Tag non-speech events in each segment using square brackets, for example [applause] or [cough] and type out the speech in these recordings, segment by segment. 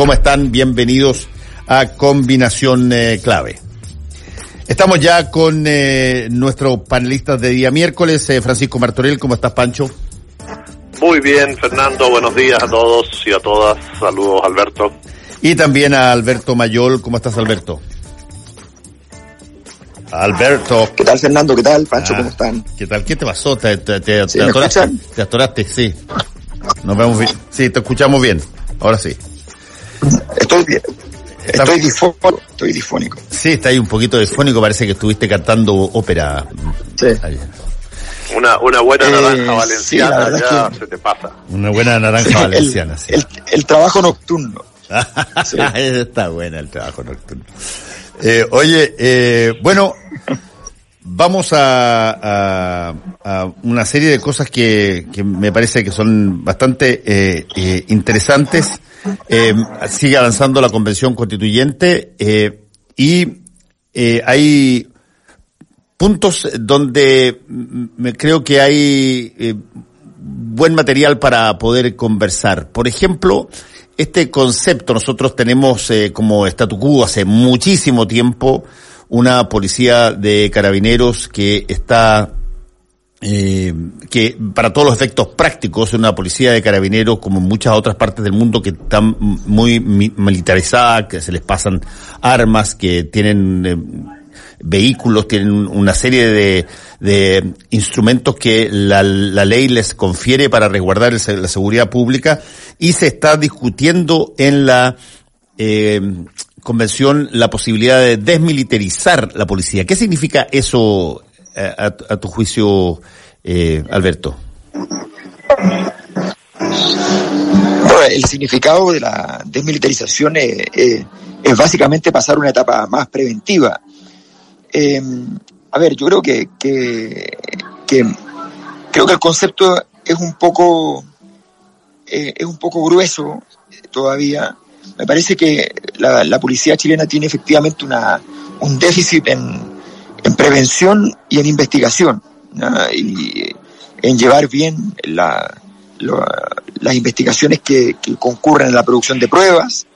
¿Cómo están? Bienvenidos a Combinación eh, Clave. Estamos ya con eh, nuestros panelistas de día miércoles. Eh, Francisco Martorell, ¿cómo estás, Pancho? Muy bien, Fernando. Buenos días a todos y a todas. Saludos, Alberto. Y también a Alberto Mayol. ¿Cómo estás, Alberto? Alberto. ¿Qué tal, Fernando? ¿Qué tal, Pancho? ¿Cómo están? ¿Qué tal? ¿Qué te pasó? ¿Te, te, te, ¿Sí, te atoraste? escuchan? ¿Te atoraste? Sí. Nos vemos bien. Sí, te escuchamos bien. Ahora sí. Estoy bien. Está- Estoy difónico. Estoy difónico. Sí, está ahí un poquito difónico. Parece que estuviste cantando ópera Sí. ayer. Una, una buena Eh, naranja valenciana ya que- se te pasa. Una buena naranja Sí, valenciana. el, sí. el, el trabajo nocturno. [laughs] Sí. Está buena el trabajo nocturno. Eh, oye, eh, bueno, [laughs] vamos a, a- a una serie de cosas que, que me parece que son bastante eh, eh, interesantes. Eh, sigue avanzando la convención constituyente eh, y eh, hay puntos donde me creo que hay eh, buen material para poder conversar. Por ejemplo, este concepto nosotros tenemos eh, como statu quo hace muchísimo tiempo una policía de carabineros que está eh, que para todos los efectos prácticos una policía de carabineros como en muchas otras partes del mundo que están muy mi- militarizada, que se les pasan armas, que tienen eh, vehículos, tienen una serie de, de instrumentos que la, la ley les confiere para resguardar el la seguridad pública y se está discutiendo en la eh, convención la posibilidad de desmilitarizar la policía. ¿Qué significa eso eh, a, tu juicio, eh, Alberto? El significado de la desmilitarización es, es- básicamente pasar una etapa más preventiva. Eh, a ver, yo creo que, creo que el concepto es un poco eh, es un poco grueso todavía. Me parece que la, la policía chilena tiene efectivamente una, un déficit en, en prevención y en investigación y en llevar bien la, las investigaciones que, que concurren en la producción de pruebas.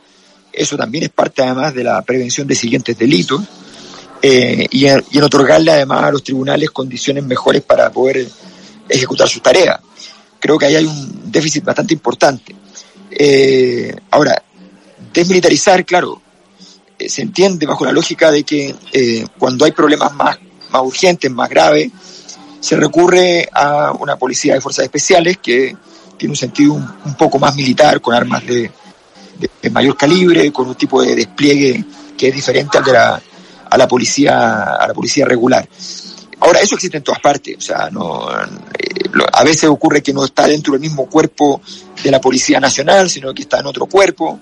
Eso también es parte además de la prevención de siguientes delitos. eh, y, en, y en otorgarle además a los tribunales condiciones mejores para poder ejecutar sus tareas. Creo que ahí hay un déficit bastante importante. Eh, ahora, desmilitarizar, claro, eh, se entiende bajo la lógica de que eh, cuando hay problemas más, más urgentes, más graves, se recurre a una policía de fuerzas especiales que tiene un sentido un, poco más militar, con armas de, de- de mayor calibre, con un tipo de despliegue que es diferente al de la, a la policía, a la policía regular. Ahora, eso existe en todas partes, o sea, no, eh, lo- a veces ocurre que no está dentro del mismo cuerpo de la Policía Nacional, sino que está en otro cuerpo,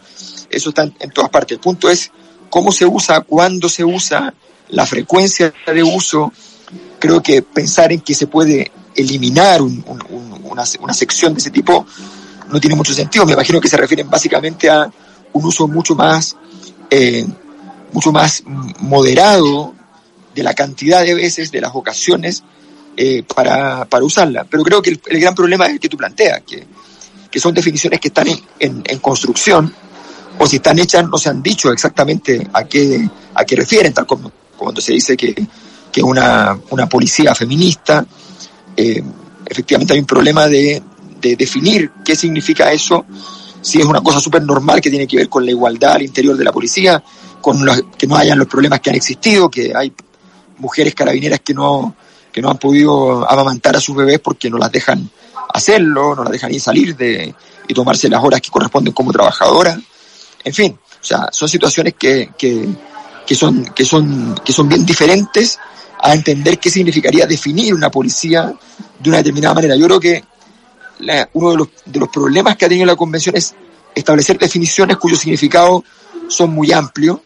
eso está en, todas partes. El punto es cómo se usa, cuándo se usa, la frecuencia de uso. Creo que pensar en que se puede eliminar un- una, una sección de ese tipo no tiene mucho sentido. Me imagino que se refieren básicamente a un uso mucho más, eh, mucho más moderado de la cantidad de veces, de las ocasiones eh, para, para usarla. Pero creo que el, el gran problema es el que tú planteas, que, que son definiciones que están en, en- construcción o si están hechas no se han dicho exactamente a qué, a qué refieren, tal como cuando se dice que, que una, una policía feminista, eh, efectivamente hay un problema de, de definir qué significa eso, si es una cosa súper normal que tiene que ver con la igualdad al interior de la policía, con que no hayan los problemas que han existido, que hay mujeres carabineras que no, que no han podido amamantar a sus bebés porque no las dejan hacerlo, no las dejan ir salir de, y tomarse las horas que corresponden como trabajadoras. En fin, o sea, son situaciones que, que, que son, que son, que son bien diferentes a entender qué significaría definir una policía de una determinada manera. Yo creo que la- uno de los, de los problemas que ha tenido la convención es establecer definiciones cuyo significado son muy amplios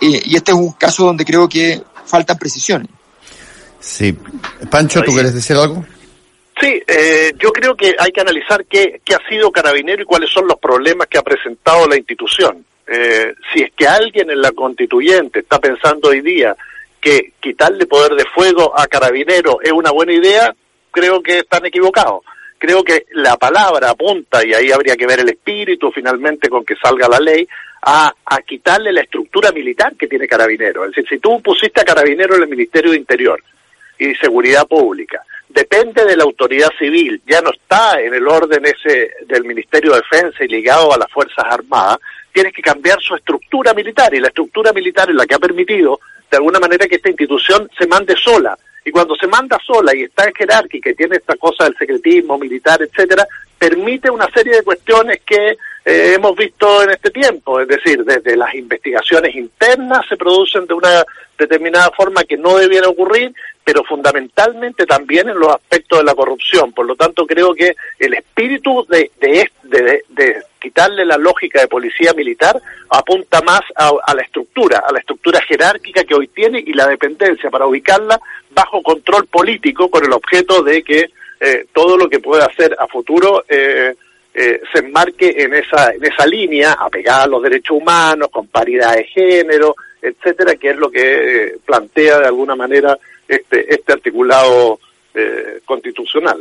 eh, y este es un caso donde creo que faltan precisiones. Sí. Pancho, ¿tú quieres decir algo? Sí, eh, yo creo que hay que analizar qué, qué ha sido Carabinero y cuáles son los problemas que ha presentado la institución. Eh, si es que alguien en la constituyente está pensando hoy día que quitarle poder de fuego a Carabinero es una buena idea, creo que están equivocados. Creo que la palabra apunta, y ahí habría que ver el espíritu finalmente con que salga la ley, a, a quitarle la estructura militar que tiene Carabinero. Es decir, si tú pusiste a Carabinero en el Ministerio de Interior y Seguridad Pública, depende de la autoridad civil, ya no está en el orden ese del Ministerio de Defensa y ligado a las Fuerzas Armadas, tienes que cambiar su estructura militar y la estructura militar es la que ha permitido de alguna manera que esta institución se mande sola. Y cuando se manda sola y está jerárquica y tiene esta cosa del secretismo militar, etcétera, permite una serie de cuestiones que eh, hemos visto en este tiempo, es decir, desde las investigaciones internas se producen de una determinada forma que no debiera ocurrir, pero fundamentalmente también en los aspectos de la corrupción. Por lo tanto, creo que el espíritu de, de, de, de quitarle la lógica de policía militar apunta más a, a, la estructura, a la estructura jerárquica que hoy tiene y la dependencia para ubicarla bajo control político con el objeto de que eh, todo lo que pueda hacer a futuro eh, eh, se enmarque en esa, en esa línea apegada a los derechos humanos, con paridad de género, etcétera, que es lo que eh, plantea de alguna manera este, este articulado constitucional.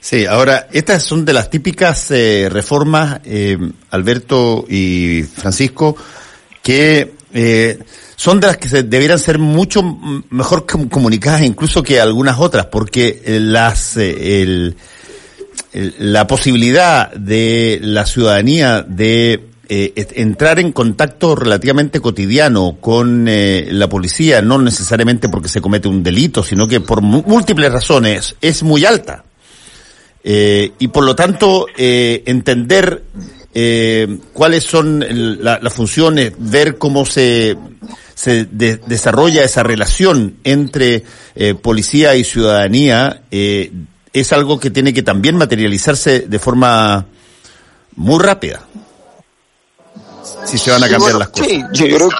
Sí, ahora, estas son de las típicas eh, reformas, eh, Alberto y Francisco, que eh, son de las que se debieran ser mucho mejor comunicadas incluso que algunas otras, porque las el, el, la posibilidad de la ciudadanía de eh, entrar en contacto relativamente cotidiano con eh, la policía, no necesariamente porque se comete un delito, sino que por múltiples razones, es muy alta. Eh, y por lo tanto, eh, entender eh, cuáles son la, las funciones, ver cómo se, se de, desarrolla esa relación entre eh, policía y ciudadanía, eh, es algo que tiene que también materializarse de forma muy rápida si se van a cambiar sí, bueno, las cosas. Sí, yo, yo, creo,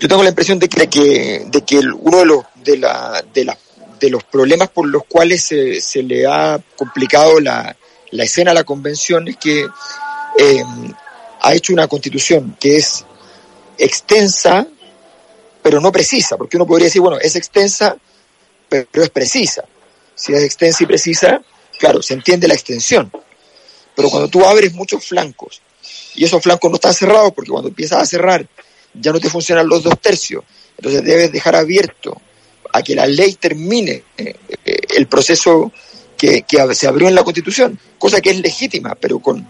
yo tengo la impresión de que, de que, de que uno de los, de, la, de, la, de los problemas por los cuales se, se le ha complicado la, la escena a la convención es que eh, ha hecho una constitución que es extensa, pero no precisa, porque uno podría decir, bueno, es extensa, pero es precisa. Si es extensa y precisa, claro, se entiende la extensión. Pero cuando tú abres muchos flancos y esos flancos no están cerrados porque cuando empiezas a cerrar ya no te funcionan los dos tercios. Entonces debes dejar abierto a que la ley termine eh, eh, el proceso que, se abrió en la Constitución, cosa que es legítima, pero con,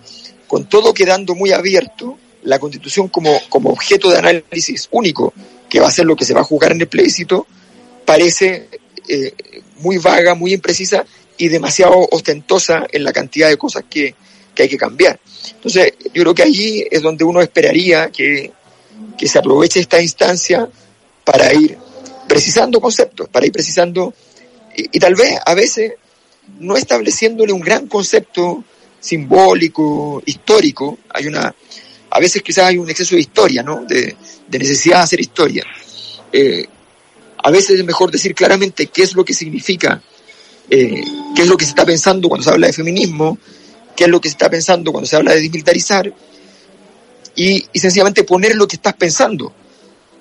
con todo quedando muy abierto, la Constitución como, como objeto de análisis único, que va a ser lo que se va a jugar en el plebiscito, parece eh, muy vaga, muy imprecisa y demasiado ostentosa en la cantidad de cosas que, que hay que cambiar. Entonces, yo creo que allí es donde uno esperaría que, que se aproveche esta instancia para ir precisando conceptos, para ir precisando, y, tal vez a veces no estableciéndole un gran concepto simbólico, histórico, hay una, a veces quizás hay un exceso de historia, ¿no? De, de necesidad de hacer historia. Eh, a veces es mejor decir claramente qué es lo que significa, eh, qué es lo que se está pensando cuando se habla de feminismo, qué es lo que se está pensando cuando se habla de desmilitarizar y, y sencillamente poner lo que estás pensando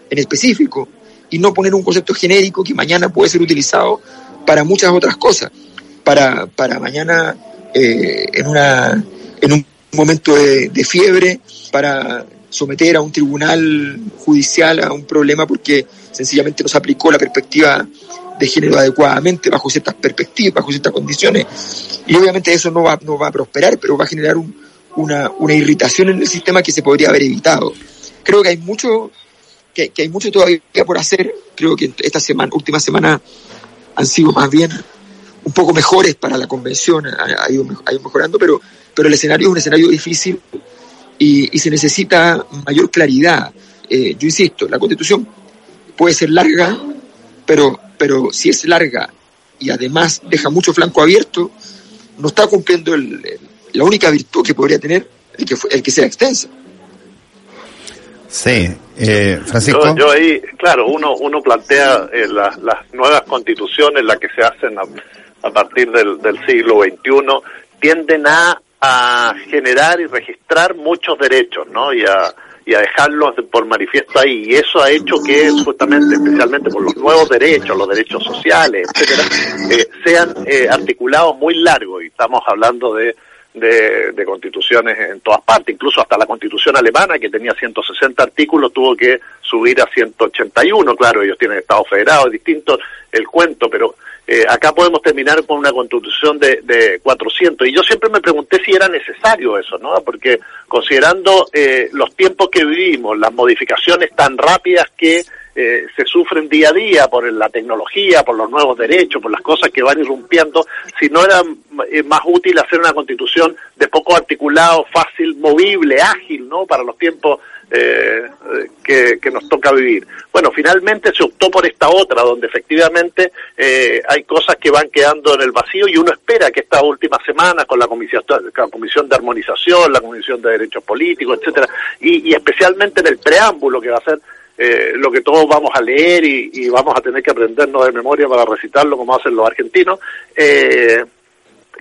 en específico y no poner un concepto genérico que mañana puede ser utilizado para muchas otras cosas. Para, para mañana eh, en, una, en un momento de, de, fiebre, para someter a un tribunal judicial a un problema porque sencillamente no se aplicó la perspectiva de género adecuadamente bajo ciertas perspectivas, bajo ciertas condiciones. Y obviamente eso no va, no va a prosperar, pero va a generar un, una, una irritación en el sistema que se podría haber evitado. Creo que hay mucho, que, que hay mucho todavía por hacer. Creo que esta semana, última semana han sido más bien un poco mejores para la convención, ha, ha, ido, mejorando, pero, pero el escenario es un escenario difícil y, y se necesita mayor claridad. Eh, yo insisto, la constitución puede ser larga, pero, pero si es larga y además deja mucho flanco abierto, no está cumpliendo el, el, la única virtud que podría tener el que, el que sea extensa. Sí, eh, Francisco. Yo, yo, ahí, claro, uno, uno plantea eh, la, las nuevas constituciones, las que se hacen a, a partir del, del, siglo XXI, tienden a, a generar y registrar muchos derechos, ¿no? Y a, y a dejarlos por manifiesto ahí. Y eso ha hecho que justamente, especialmente por los nuevos derechos, los derechos sociales, etcétera, eh, sean eh, articulados muy largos. Y estamos hablando de de, de, constituciones en todas partes, incluso hasta la constitución alemana, que tenía 160 artículos, tuvo que subir a 181, claro, ellos tienen Estado federado, es distinto el cuento, pero eh, acá podemos terminar con una constitución de, de 400. Y yo siempre me pregunté si era necesario eso, ¿no? Porque considerando eh, los tiempos que vivimos, las modificaciones tan rápidas que eh, se sufren día a día por la tecnología, por los nuevos derechos, por las cosas que van irrumpiendo, si no era eh, más útil hacer una constitución de poco articulado, fácil, movible, ágil, ¿no? Para los tiempos eh, que, que, nos toca vivir. Bueno, finalmente se optó por esta otra, donde efectivamente eh, hay cosas que van quedando en el vacío y uno espera que esta última semana con la comisión, la comisión de armonización, la comisión de derechos políticos, etcétera, y, y especialmente en el preámbulo que va a ser eh, lo que todos vamos a leer y, vamos a tener que aprendernos de memoria para recitarlo como hacen los argentinos, eh,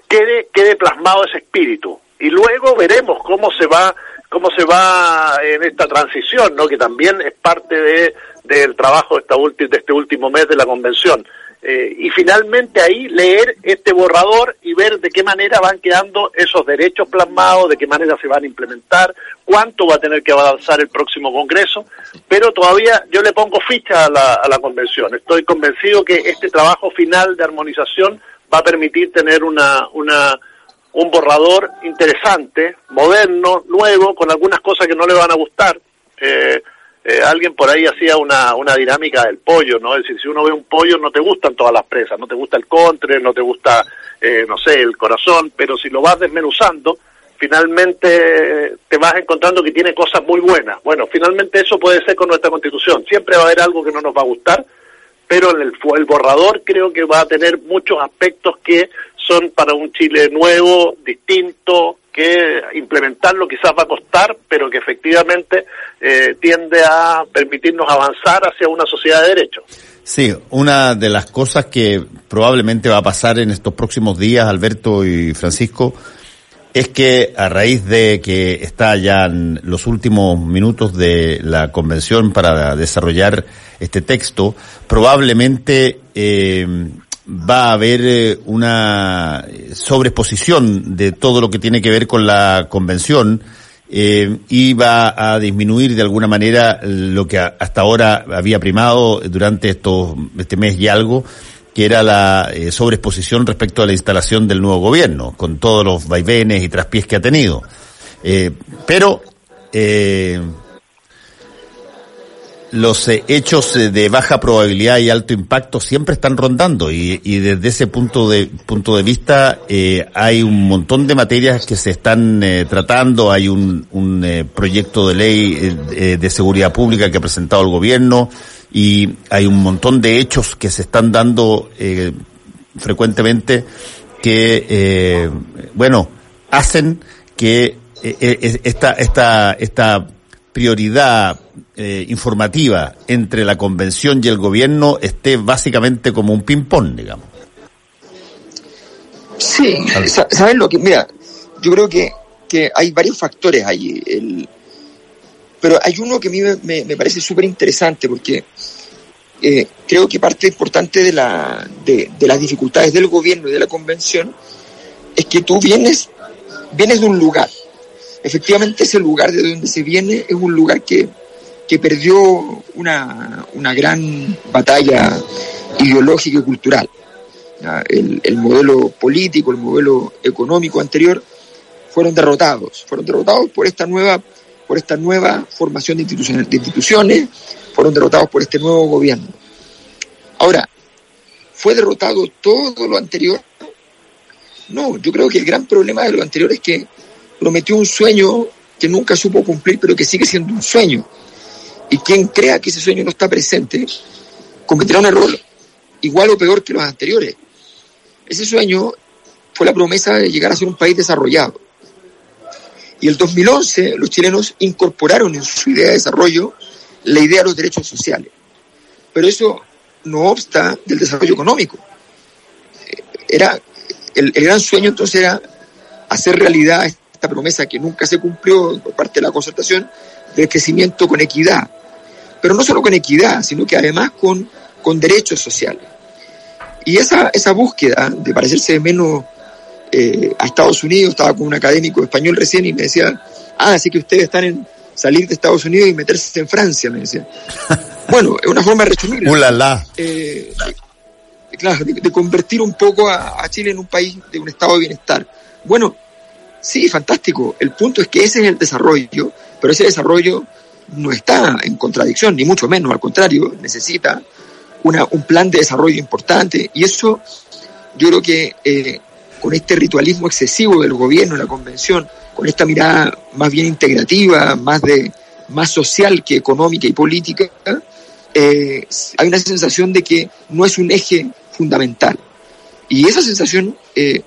quede, quede plasmado ese espíritu. Y luego veremos cómo se va cómo se va en esta transición, ¿no? que también es parte de, del trabajo de, esta de este último mes de la convención. Eh, y finalmente ahí leer este borrador y ver de qué manera van quedando esos derechos plasmados, de qué manera se van a implementar, cuánto va a tener que avanzar el próximo Congreso, pero todavía yo le pongo ficha a la, a la convención. Estoy convencido que este trabajo final de armonización va a permitir tener una, una, un borrador interesante, moderno, nuevo, con algunas cosas que no le van a gustar. Eh, eh, alguien por ahí hacía una, una dinámica del pollo, ¿no? Es decir, si uno ve un pollo no te gustan todas las presas, no te gusta el contre, no te gusta, eh, no sé, el corazón, pero si lo vas desmenuzando, finalmente te vas encontrando que tiene cosas muy buenas. Bueno, finalmente eso puede ser con nuestra constitución. Siempre va a haber algo que no nos va a gustar, pero el, el borrador creo que va a tener muchos aspectos que son para un Chile nuevo, distinto, que implementarlo quizás va a costar, pero que efectivamente eh, tiende a permitirnos avanzar hacia una sociedad de derechos. Sí, una de las cosas que probablemente va a pasar en estos próximos días, Alberto y Francisco, es que a raíz de que está ya en los últimos minutos de la convención para desarrollar este texto, probablemente eh, va a haber eh, una sobreexposición de todo lo que tiene que ver con la convención eh, y va a disminuir de alguna manera lo que hasta ahora había primado durante estos, este mes y algo, que era la eh, sobreexposición respecto a la instalación del nuevo gobierno, con todos los vaivenes y traspiés que ha tenido. Eh, pero eh, los eh, hechos eh, de baja probabilidad y alto impacto siempre están rondando y, y desde ese punto de punto de vista eh, hay un montón de materias que se están eh, tratando. Hay un, un eh, proyecto de ley eh, de seguridad pública que ha presentado el gobierno y hay un montón de hechos que se están dando frecuentemente que bueno hacen que esta esta esta prioridad eh, informativa entre la convención y el gobierno esté básicamente como un ping-pong, digamos. Sí, ¿sabes lo que? Mira, yo creo que, que hay varios factores ahí. El, pero hay uno que a mí me, me parece súper interesante porque eh, creo que parte importante de, la, de, de, las dificultades del gobierno y de la convención es que tú vienes, vienes de un lugar. Efectivamente, ese lugar de donde se viene es un lugar que, que perdió una, una gran batalla ideológica y cultural. El, el, modelo político, el modelo económico anterior fueron derrotados, fueron derrotados por esta nueva, por esta nueva formación de instituciones, de instituciones, fueron derrotados por este nuevo gobierno. Ahora, ¿fue derrotado todo lo anterior? No, yo creo que el gran problema de lo anterior es que prometió un sueño que nunca supo cumplir, pero que sigue siendo un sueño y quien crea que ese sueño no está presente, cometerá un error igual o peor que los anteriores. Ese sueño fue la promesa de llegar a ser un país desarrollado. Y el 2011 los chilenos incorporaron en su idea de desarrollo la idea de los derechos sociales. Pero eso no obsta del desarrollo económico. Era el, el gran sueño entonces era hacer realidad esta promesa que nunca se cumplió por parte de la concertación del crecimiento con equidad, pero no solo con equidad, sino que además con, con derechos sociales. Y esa, esa búsqueda de parecerse menos eh, a Estados Unidos, estaba con un académico español recién y me decía, ah, así que ustedes están en salir de Estados Unidos y meterse en Francia, me decía. [laughs] Bueno, es una forma de resumir. Eh, claro, de, convertir un poco a, Chile en un país de un estado de bienestar. Bueno, sí, fantástico. El punto es que ese es el desarrollo, pero ese desarrollo no está en contradicción, ni mucho menos, al contrario, necesita una, un plan de desarrollo importante y eso yo creo que eh, con este ritualismo excesivo del gobierno, la convención, con esta mirada más bien integrativa, más de más social que económica y política, eh, hay una sensación de que no es un eje fundamental. Y esa sensación eh,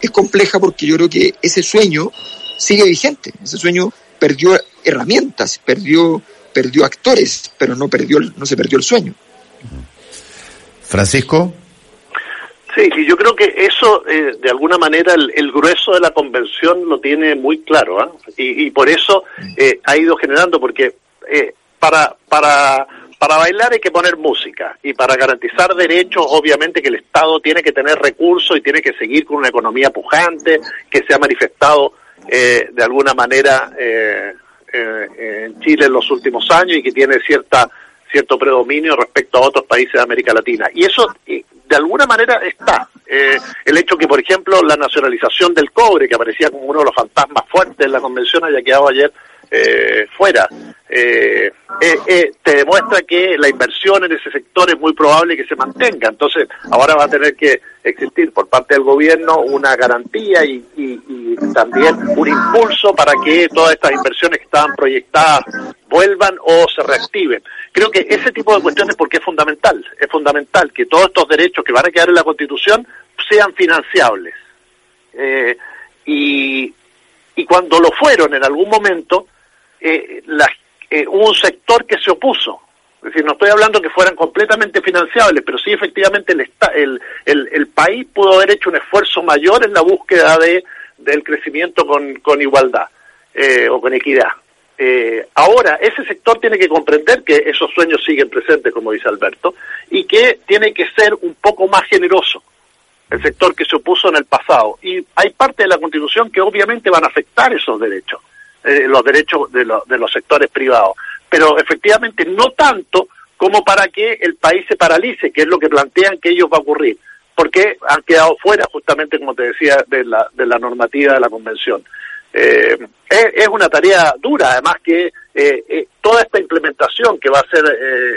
es compleja porque yo creo que ese sueño sigue vigente. Ese sueño perdió herramientas, perdió, perdió actores, pero no, perdió, no se perdió el sueño. Francisco. Sí, y yo creo que eso, eh, de alguna manera, el, grueso de la convención lo tiene muy claro, ¿ah? y, por eso eh, ha ido generando, porque eh, para, para, para bailar hay que poner música, y para garantizar derechos, obviamente que el Estado tiene que tener recursos y tiene que seguir con una economía pujante, que se ha manifestado de alguna manera en Chile en los últimos años y que tiene cierta cierto predominio respecto a otros países de América Latina. Y eso de alguna manera está. Eh, el hecho que, por ejemplo, la nacionalización del cobre, que aparecía como uno de los fantasmas fuertes de la convención, haya quedado ayer eh, fuera, eh, te demuestra que la inversión en ese sector es muy probable que se mantenga. Entonces, ahora va a tener que existir por parte del gobierno una garantía y, también un impulso para que todas estas inversiones que estaban proyectadas vuelvan o se reactiven. Creo que ese tipo de cuestiones, porque es fundamental, es fundamental que todos estos derechos que van a quedar en la Constitución sean financiables. Eh, y, y cuando lo fueron en algún momento, eh, eh, un sector que se opuso. Es decir, no estoy hablando que fueran completamente financiables, pero sí efectivamente el, el, el, el país pudo haber hecho un esfuerzo mayor en la búsqueda de, del crecimiento con, con igualdad eh, o con equidad. Eh, ahora, ese sector tiene que comprender que esos sueños siguen presentes, como dice Alberto, y que tiene que ser un poco más generoso, el sector que se opuso en el pasado. Y hay parte de la Constitución que obviamente van a afectar esos derechos, eh, los derechos de, de los sectores privados, pero efectivamente no tanto como para que el país se paralice, que es lo que plantean que ellos va a ocurrir, porque han quedado fuera justamente, como te decía, de la, de la normativa de la Convención. Eh, es, una tarea dura, además que eh, eh, toda esta implementación que va a ser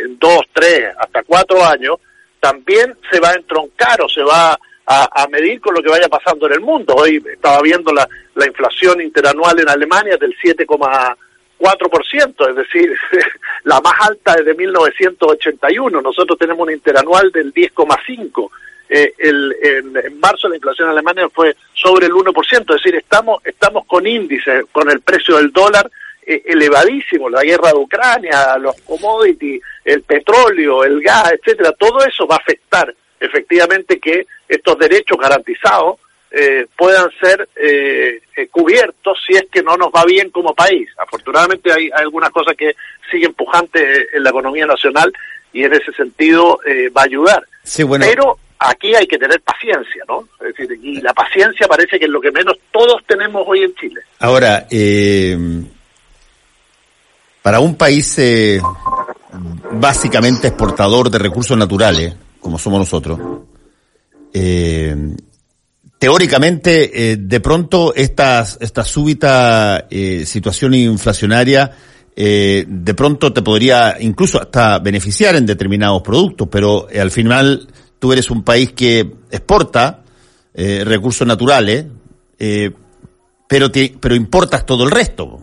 en dos, tres, hasta cuatro años, también se va a entroncar o se va a, medir con lo que vaya pasando en el mundo. Hoy estaba viendo la, la inflación interanual en Alemania del 7,4%, es decir, [laughs] la más alta desde 1981. Nosotros tenemos un interanual del 10,5%. Eh, el, en, marzo la inflación en Alemania fue sobre el 1%, es decir, estamos, estamos con índices, con el precio del dólar eh, elevadísimo, la guerra de Ucrania, los commodities, el petróleo, el gas, etcétera, todo eso va a afectar efectivamente que estos derechos garantizados eh, puedan ser eh, cubiertos si es que no nos va bien como país. Afortunadamente hay, algunas cosas que siguen pujantes en la economía nacional y en ese sentido va a ayudar. Sí, bueno. Pero aquí hay que tener paciencia, ¿no? Es decir, y la paciencia parece que es lo que menos todos tenemos hoy en Chile. Ahora, eh, para un país eh, básicamente exportador de recursos naturales, como somos nosotros, eh, teóricamente, de pronto, esta, esta súbita situación inflacionaria de pronto te podría incluso hasta beneficiar en determinados productos, pero al final tú eres un país que exporta eh, recursos naturales, eh, pero, te, pero importas todo el resto.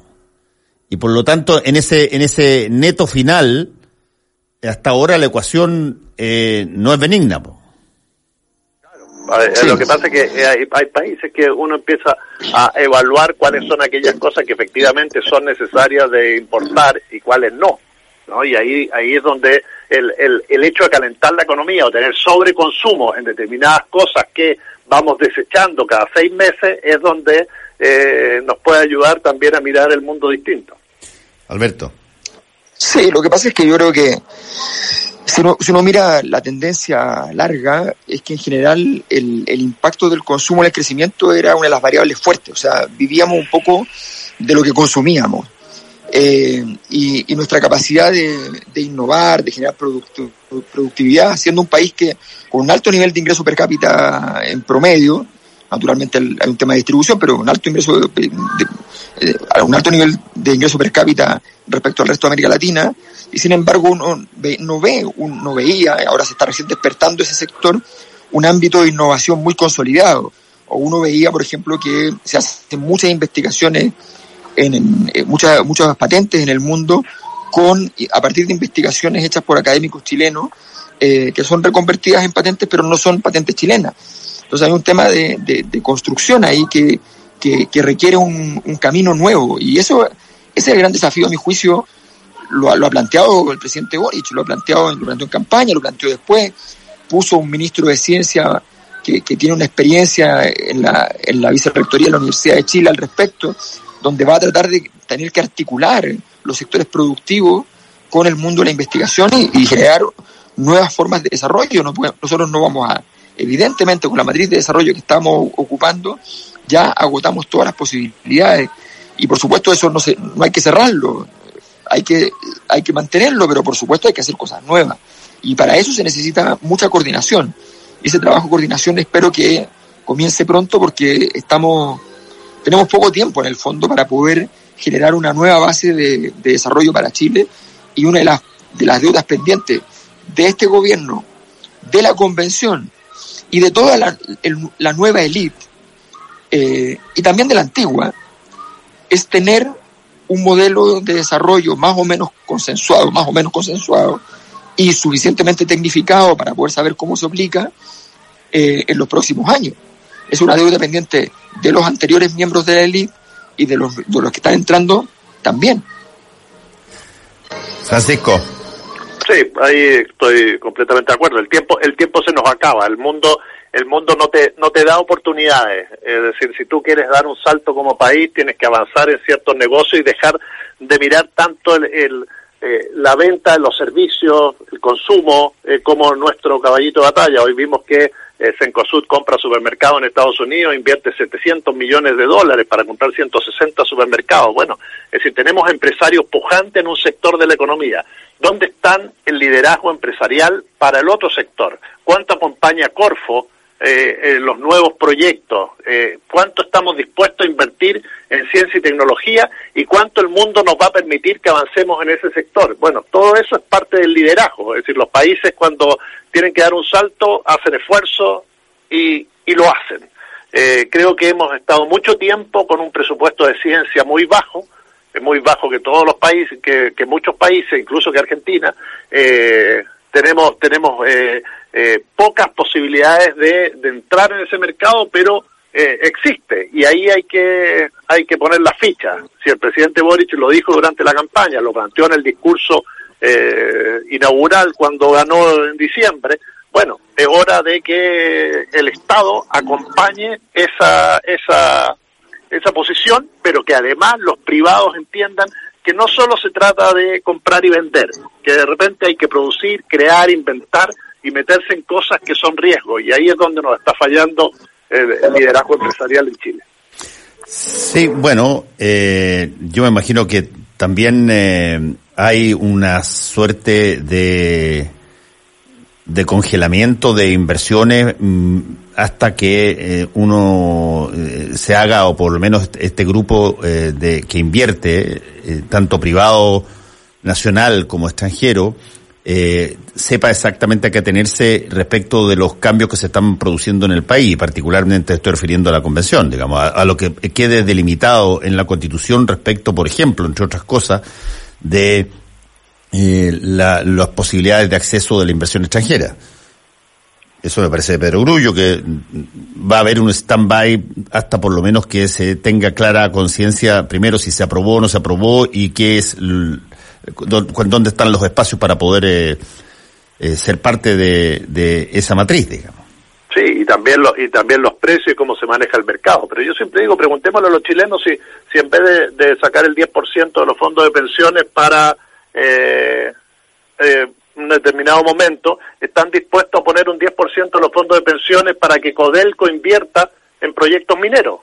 Y por lo tanto, en ese, en ese neto final, hasta ahora la ecuación eh, no es benigna. Lo que pasa es que hay, hay, países que uno empieza a evaluar cuáles son aquellas cosas que efectivamente son necesarias de importar y cuáles no. ¿no? Y ahí, ahí es donde el, el, el hecho de calentar la economía o tener sobreconsumo en determinadas cosas que vamos desechando cada seis meses es donde eh, nos puede ayudar también a mirar el mundo distinto. Alberto. Sí, lo que pasa es que yo creo que si uno, si uno mira la tendencia larga, es que en general el, el impacto del consumo en el crecimiento era una de las variables fuertes. O sea, vivíamos un poco de lo que consumíamos. Eh, y, nuestra capacidad de, innovar, de generar productividad, siendo un país que con un alto nivel de ingreso per cápita en promedio, naturalmente hay un tema de distribución, pero un alto ingreso de, de, un alto nivel de ingreso per cápita respecto al resto de América Latina, y sin embargo uno ve, no ve, uno veía, ahora se está recién despertando ese sector, un ámbito de innovación muy consolidado. O uno veía, por ejemplo, que se hacen muchas investigaciones en, en muchas, muchas patentes en el mundo con, a partir de investigaciones hechas por académicos chilenos, eh, que son reconvertidas en patentes, pero no son patentes chilenas. Entonces hay un tema de, de, construcción ahí que, que, requiere un, un, camino nuevo. Y eso, ese es el gran desafío, a mi juicio, lo, ha planteado el presidente Boric, lo ha planteado, lo planteó en campaña, lo planteó después, puso un ministro de Ciencia que, que tiene una experiencia en la, en la vicerrectoría de la Universidad de Chile al respecto, donde va a tratar de tener que articular los sectores productivos con el mundo de la investigación y, y generar nuevas formas de desarrollo. No, nosotros no vamos a, evidentemente con la matriz de desarrollo que estamos ocupando, ya agotamos todas las posibilidades y por supuesto eso no, se, no hay que cerrarlo, hay que, hay que mantenerlo, pero por supuesto hay que hacer cosas nuevas. Y para eso se necesita mucha coordinación. Ese trabajo de coordinación espero que comience pronto porque estamos, tenemos poco tiempo en el fondo para poder generar una nueva base de, de desarrollo para Chile y una de las, de las deudas pendientes de este gobierno, de la convención y de toda la, el, la nueva élite eh, y también de la antigua, es tener un modelo de desarrollo más o menos consensuado, más o menos consensuado y suficientemente tecnificado para poder saber cómo se aplica eh, en los próximos años. Es una deuda pendiente de los anteriores miembros de la élite y de los, de los que están entrando también. Francisco. Sí, ahí estoy completamente de acuerdo. El tiempo, el tiempo se nos acaba. El mundo, el mundo no te, no te da oportunidades. Es decir, si tú quieres dar un salto como país, tienes que avanzar en ciertos negocios y dejar de mirar tanto el, el eh, la venta, los servicios, el consumo, eh, como nuestro caballito de batalla. Hoy vimos que eh, compra supermercados en Estados Unidos, invierte 700 millones de dólares para comprar 160 supermercados. Bueno, es decir, tenemos empresarios pujantes en un sector de la economía. ¿Dónde están el liderazgo empresarial para el otro sector? ¿Cuánto acompaña Corfo eh, eh, los nuevos proyectos? Eh, ¿Cuánto estamos dispuestos a invertir en ciencia y tecnología? ¿Y cuánto el mundo nos va a permitir que avancemos en ese sector? Bueno, todo eso es parte del liderazgo. Es decir, los países cuando tienen que dar un salto hacen esfuerzo y, y lo hacen. Eh, creo que hemos estado mucho tiempo con un presupuesto de ciencia muy bajo, muy bajo que todos los países, que, muchos países, incluso que Argentina, eh, tenemos tenemos eh, eh, pocas posibilidades de, de, entrar en ese mercado, pero eh, existe y ahí hay que hay que poner la ficha. Si el presidente Boric lo dijo durante la campaña, lo planteó en el discurso eh, inaugural cuando ganó en diciembre, bueno, es hora de que el Estado acompañe esa esa posición, pero que además los privados entiendan que no solo se trata de comprar y vender, que de repente hay que producir, crear, inventar y meterse en cosas que son riesgos. Y ahí es donde nos está fallando el, el liderazgo empresarial en Chile. Sí, bueno, eh, yo me imagino que también eh, hay una suerte de de congelamiento de inversiones mmm, hasta que eh, uno eh, se haga, o por lo menos este grupo eh, de que invierte, tanto privado nacional como extranjero, sepa exactamente a qué atenerse respecto de los cambios que se están produciendo en el país, particularmente estoy refiriendo a la convención, digamos, a lo que quede delimitado en la constitución respecto, por ejemplo, entre otras cosas, de eh, la, las posibilidades de acceso de la inversión extranjera. Eso me parece de Pedro Grullo, que va a haber un stand-by hasta por lo menos que se tenga clara conciencia, primero si se aprobó o no se aprobó y qué es, dónde están los espacios para poder eh, eh, ser parte de, de, esa matriz, digamos. Sí, y también, lo, y también los precios y cómo se maneja el mercado. Pero yo siempre digo, preguntémosle a los chilenos si, si en vez de, de sacar el 10% de los fondos de pensiones para eh, eh, un determinado momento, están dispuestos a poner un 10% de los fondos de pensiones para que Codelco invierta en proyectos mineros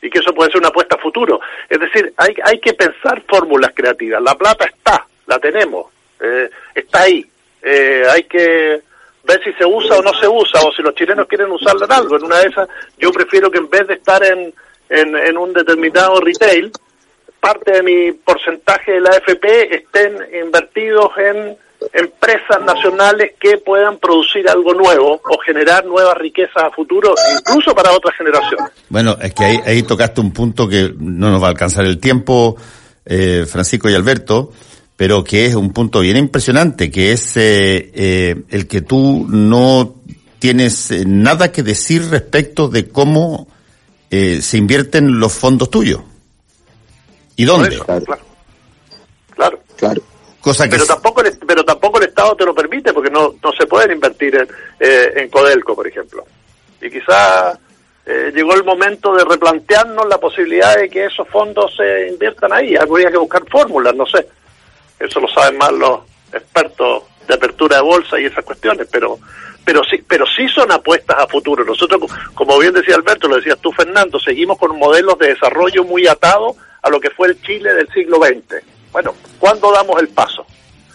y que eso puede ser una apuesta a futuro. Es decir, hay, hay que pensar fórmulas creativas. La plata está, la tenemos, eh, está ahí. Eh, hay que ver si se usa o no se usa, o si los chilenos quieren usarla en algo. En una de esas, yo prefiero que en vez de estar en, en, en un determinado retail, parte de mi porcentaje de la AFP estén invertidos en empresas nacionales que puedan producir algo nuevo o generar nuevas riquezas a futuro, incluso para otras generaciones. Bueno, es que ahí, ahí tocaste un punto que no nos va a alcanzar el tiempo, eh, Francisco y Alberto, pero que es un punto bien impresionante, que es eh, eh, el que tú no tienes eh, nada que decir respecto de cómo eh, se invierten los fondos tuyos. ¿Y dónde? Eso, claro. claro. Claro. Cosa que Pero es- tampoco, el, pero tampoco el Estado te lo permite porque no, no se pueden invertir en, eh, en Codelco, por ejemplo. Y quizá eh, llegó el momento de replantearnos la posibilidad de que esos fondos se inviertan ahí. Habría que buscar fórmulas, no sé. Eso lo saben más los expertos de apertura de bolsa y esas cuestiones, pero pero sí pero sí son apuestas a futuro. Nosotros, co- como bien decía Alberto, lo decías tú, Fernando, seguimos con modelos de desarrollo muy atados a lo que fue el Chile del siglo XX. Bueno, ¿cuándo damos el paso?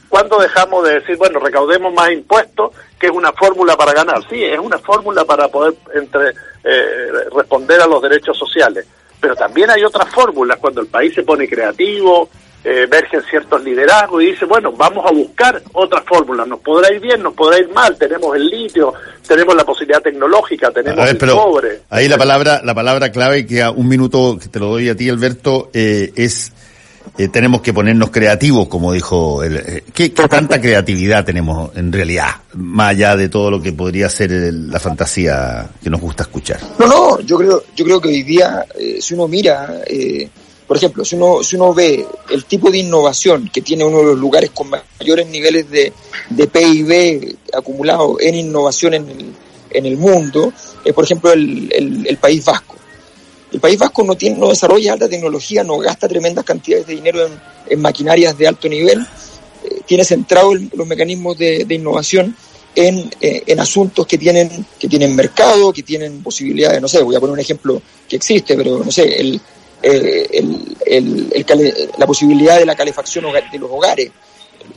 ¿Cuándo dejamos de decir, bueno, recaudemos más impuestos, que es una fórmula para ganar? Sí, es una fórmula para poder entre, eh, responder a los derechos sociales. Pero también hay otras fórmulas cuando el país se pone creativo, eh, emergen ciertos liderazgos y dice, bueno, vamos a buscar otras fórmulas. Nos podrá ir bien, nos podrá ir mal. Tenemos el litio, tenemos la posibilidad tecnológica, tenemos ver, el pero cobre. ahí la palabra, la palabra clave que a un minuto que te lo doy a ti, Alberto, eh, es eh, tenemos que ponernos creativos, como dijo él. Eh, ¿qué, qué tanta creatividad tenemos en realidad, más allá de todo lo que podría ser el- la fantasía que nos gusta escuchar? No, no, yo creo, yo creo que hoy día, eh, si uno mira, eh, por ejemplo, si uno, si uno ve el tipo de innovación que tiene uno de los lugares con mayores niveles de, de PIB acumulado en innovación en el, en el mundo, es por ejemplo el, el, País Vasco. El País Vasco no, tiene, no desarrolla alta tecnología, no gasta tremendas cantidades de dinero en, maquinarias de alto nivel, eh, tiene centrado los mecanismos de, de innovación en, eh, en asuntos que tienen, que tienen mercado, que tienen posibilidades, no sé, voy a poner un ejemplo que existe, pero no sé, el, eh, el- el- el la posibilidad de la calefacción de los hogares.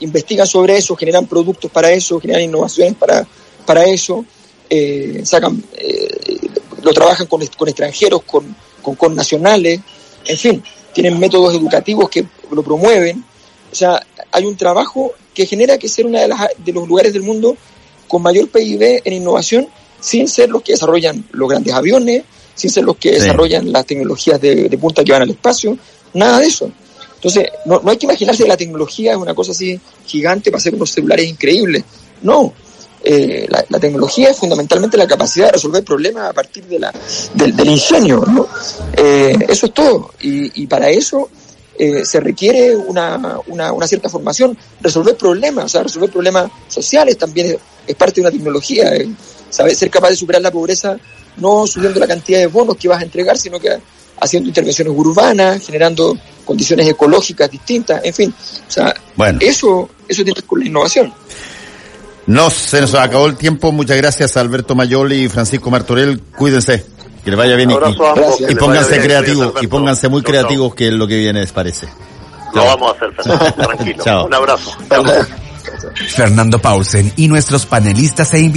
Investigan sobre eso, generan productos para eso, generan innovaciones para, para eso, eh, sacan, eh, lo trabajan con, con extranjeros, con, con, con nacionales, en fin, tienen métodos educativos que lo promueven. O sea, hay un trabajo que genera que ser uno de, de los lugares del mundo con mayor PIB en innovación, sin ser los que desarrollan los grandes aviones, ser los que Sí. desarrollan las tecnologías de, de punta que van al espacio, nada de eso. Entonces, no, no hay que imaginarse que la tecnología es una cosa así gigante para hacer unos celulares increíbles. No, eh, la, la tecnología es fundamentalmente la capacidad de resolver problemas a partir de la, del, del ingenio. ¿no? Eh, eso es todo. Y, y para eso eh, se requiere una, una, una cierta formación. Resolver problemas, o sea, resolver problemas sociales también es, es parte de una tecnología. Saber ser capaz de superar la pobreza no subiendo la cantidad de bonos que vas a entregar, sino que haciendo intervenciones urbanas, generando condiciones ecológicas distintas, en fin. O sea, Bueno. eso, eso tiene que ver con la innovación. No, se nos acabó el tiempo. Muchas gracias a Alberto Mayoli y Francisco Martorell. Cuídense. Que les vaya bien y, ambos, y pónganse creativos y pónganse muy Chau, chau. creativos que es lo que viene les parece. Lo vamos a hacer, Fernando, [laughs] tranquilo. Chao. Un abrazo. Chao. Fernando Pausen y nuestros panelistas e invitados.